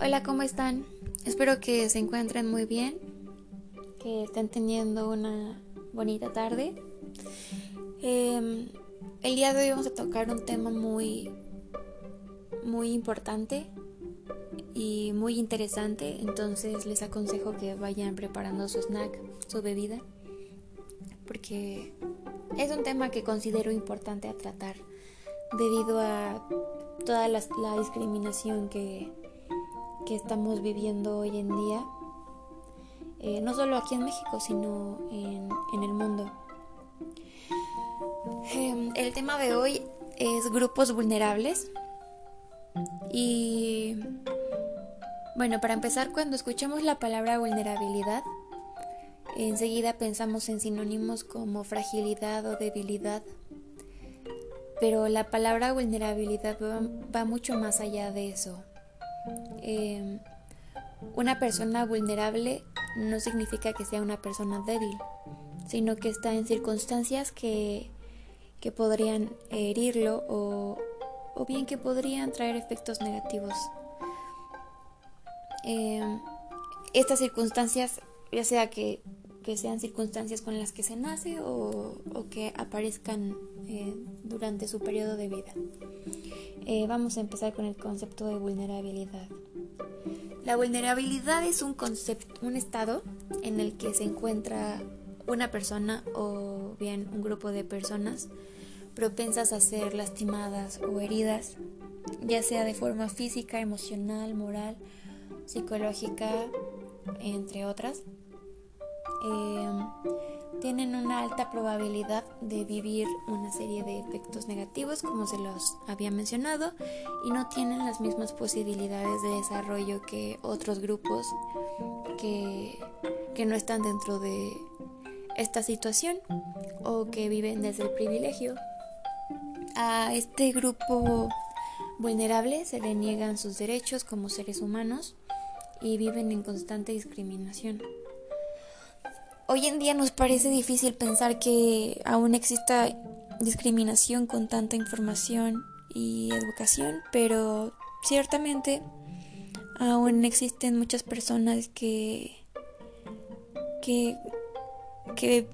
Hola, ¿cómo están? Espero que se encuentren muy bien, que estén teniendo una bonita tarde. Em, el día de hoy vamos a tocar un tema muy, muy importante y muy interesante, entonces les aconsejo que vayan preparando su snack, su bebida, porque es un tema que considero importante a tratar debido a toda la, discriminación que, que, estamos viviendo hoy en día, eh, no solo aquí en México, sino en, el mundo. Em, el tema de hoy es grupos vulnerables y bueno, para empezar, cuando escuchamos la palabra vulnerabilidad, enseguida pensamos en sinónimos como fragilidad o debilidad pero la palabra vulnerabilidad va, mucho más allá de eso. Em, una persona vulnerable no significa que sea una persona débil, sino que está en circunstancias que, que podrían herirlo o, o, bien que podrían traer efectos negativos. Em, estas circunstancias, ya sea que que sean circunstancias con las que se nace o, que aparezcan eh, durante su periodo de vida. Eh, vamos a empezar con el concepto de vulnerabilidad. La vulnerabilidad es un concepto, un estado en el que se encuentra una persona o bien un grupo de personas propensas a ser lastimadas o heridas, ya sea de forma física, emocional, moral, psicológica, entre otras. Em, tienen una alta probabilidad de vivir una serie de efectos negativos, como se los había mencionado, y no tienen las mismas posibilidades de desarrollo que otros grupos que, que no están dentro de esta situación o que viven desde el privilegio. A este grupo vulnerable se le niegan sus derechos como seres humanos y viven en constante discriminación. Hoy en día nos parece difícil pensar que aún exista discriminación con tanta información y educación, pero ciertamente aún existen muchas personas que, que, que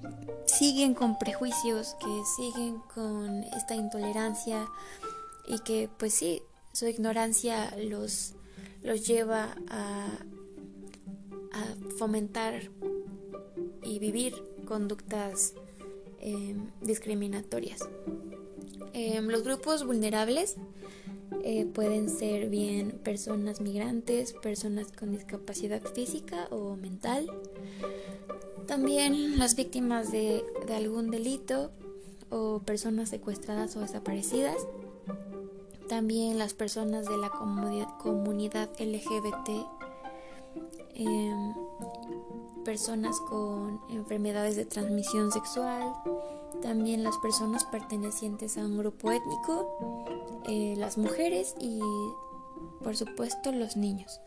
siguen con prejuicios, que siguen con esta intolerancia y que pues sí, su ignorancia los, los lleva a, a fomentar vivir conductas em, discriminatorias. Em, los grupos vulnerables eh, pueden ser bien personas migrantes, personas con discapacidad física o mental, también las víctimas de, algún delito o personas secuestradas o desaparecidas, también las personas de la comunidad, LGBT personas con enfermedades de transmisión sexual, también las personas pertenecientes a un grupo étnico, eh, las mujeres y por supuesto los niños.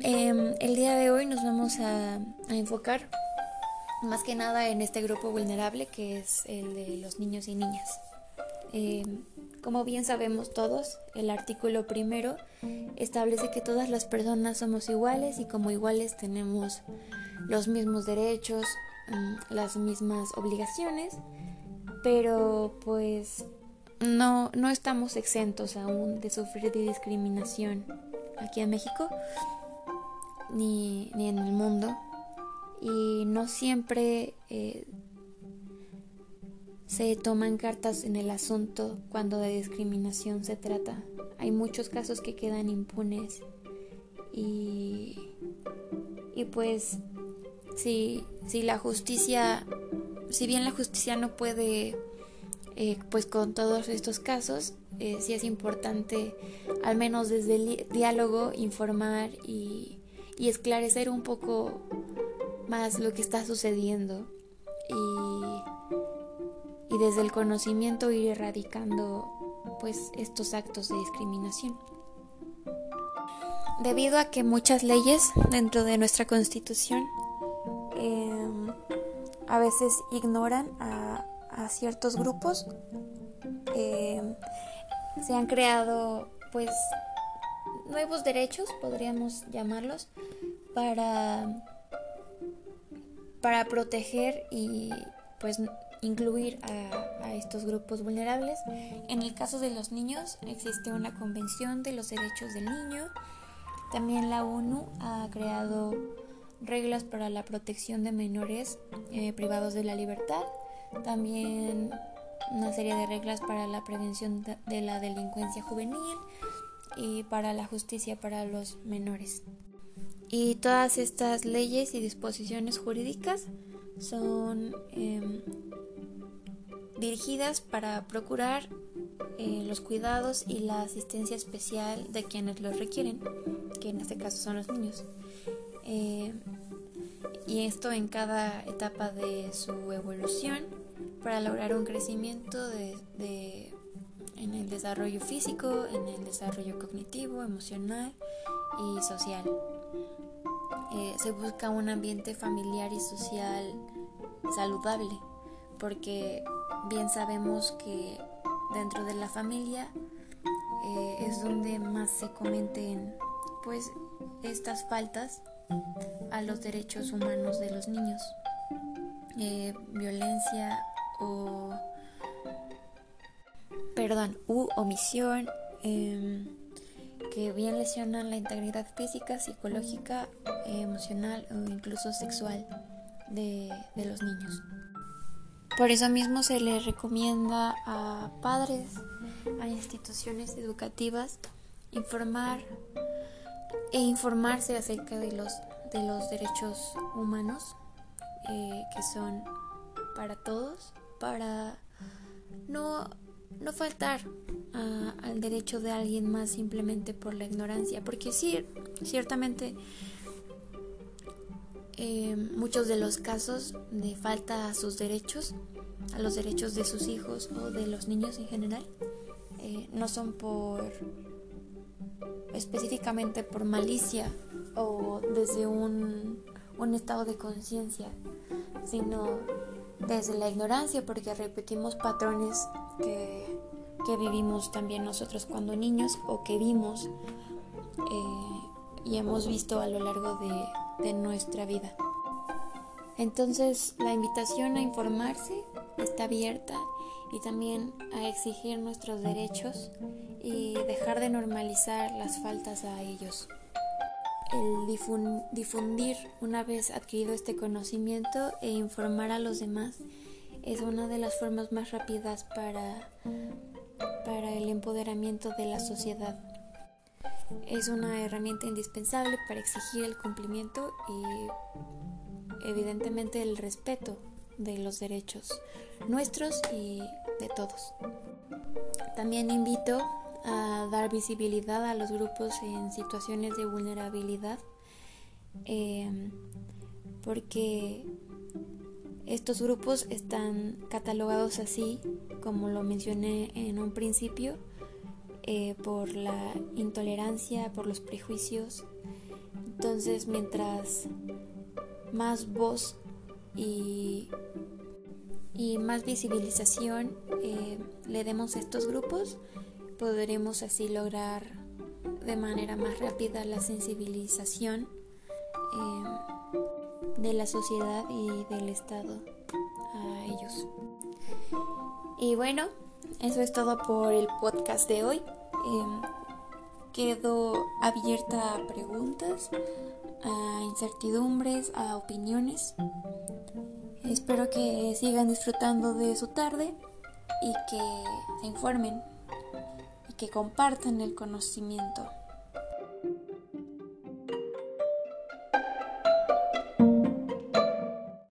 Em, el día de hoy nos vamos a, enfocar más que nada en este grupo vulnerable que es el de los niños y niñas. Em, como bien sabemos todos, el artículo primero establece que todas las personas somos iguales y como iguales tenemos los mismos derechos, mm, las mismas obligaciones, pero pues no, no estamos exentos aún de sufrir de discriminación aquí en México ni, en el mundo y no siempre eh, se toman cartas en el asunto cuando de discriminación se trata. Hay muchos casos que quedan impunes y, y pues si, si la justicia, si bien la justicia no puede eh, pues con todos estos casos, eh, sí es importante al menos desde el diálogo informar y, y esclarecer un poco más lo que está sucediendo y y desde el conocimiento ir erradicando pues estos actos de discriminación. Debido a que muchas leyes dentro de nuestra constitución em, a veces ignoran a, ciertos grupos, em, se han creado pues nuevos derechos, podríamos llamarlos, para, para proteger y pues incluir a, a, estos grupos vulnerables. En el caso de los niños existe una convención de los derechos del niño. También la ONU ha creado reglas para la protección de menores eh, privados de la libertad. También una serie de reglas para la prevención de la delincuencia juvenil y para la justicia para los menores. Y todas estas leyes y disposiciones jurídicas son eh, dirigidas para procurar eh, los cuidados y la asistencia especial de quienes los requieren, que en este caso son los niños. Eh, y esto en cada etapa de su evolución para lograr un crecimiento de, en el desarrollo físico, en el desarrollo cognitivo, emocional y social. Eh, se busca un ambiente familiar y social saludable, porque bien sabemos que dentro de la familia eh, es donde más se cometen pues estas faltas a los derechos humanos de los niños. Eh, violencia o perdón, u omisión em, que bien lesionan la integridad física, psicológica, emocional o incluso sexual de, de los niños. Por eso mismo se le recomienda a padres, a instituciones educativas, informar e informarse acerca de los, de los derechos humanos eh, que son para todos, para no, no faltar al derecho de alguien más simplemente por la ignorancia, porque sí, ciertamente eh, muchos de los casos de falta a sus derechos, a los derechos de sus hijos o de los niños en general, eh, no son por específicamente por malicia o desde un, un estado de conciencia, sino desde la ignorancia, porque repetimos patrones que, que, vivimos también nosotros cuando niños o que vimos eh, y hemos visto a lo largo de, de nuestra vida. Entonces la invitación a informarse está abierta y también a exigir nuestros derechos y dejar de normalizar las faltas a ellos. El difundir una vez adquirido este conocimiento e informar a los demás es una de las formas más rápidas para, para el empoderamiento de la sociedad. Es una herramienta indispensable para exigir el cumplimiento y evidentemente el respeto de los derechos nuestros y de todos. También invito a dar visibilidad a los grupos en situaciones de vulnerabilidad eh, porque estos grupos están catalogados así, como lo mencioné en un principio, eh, por la intolerancia, por los prejuicios. Entonces, mientras más voz y, y más visibilización eh, le demos a estos grupos, podremos así lograr de manera más rápida la sensibilización eh, de la sociedad y del Estado a ellos. Y bueno, eso es todo por el podcast de hoy. Em, quedo abierta a preguntas, a incertidumbres, a opiniones. Espero que sigan disfrutando de su tarde y que se informen que compartan el conocimiento.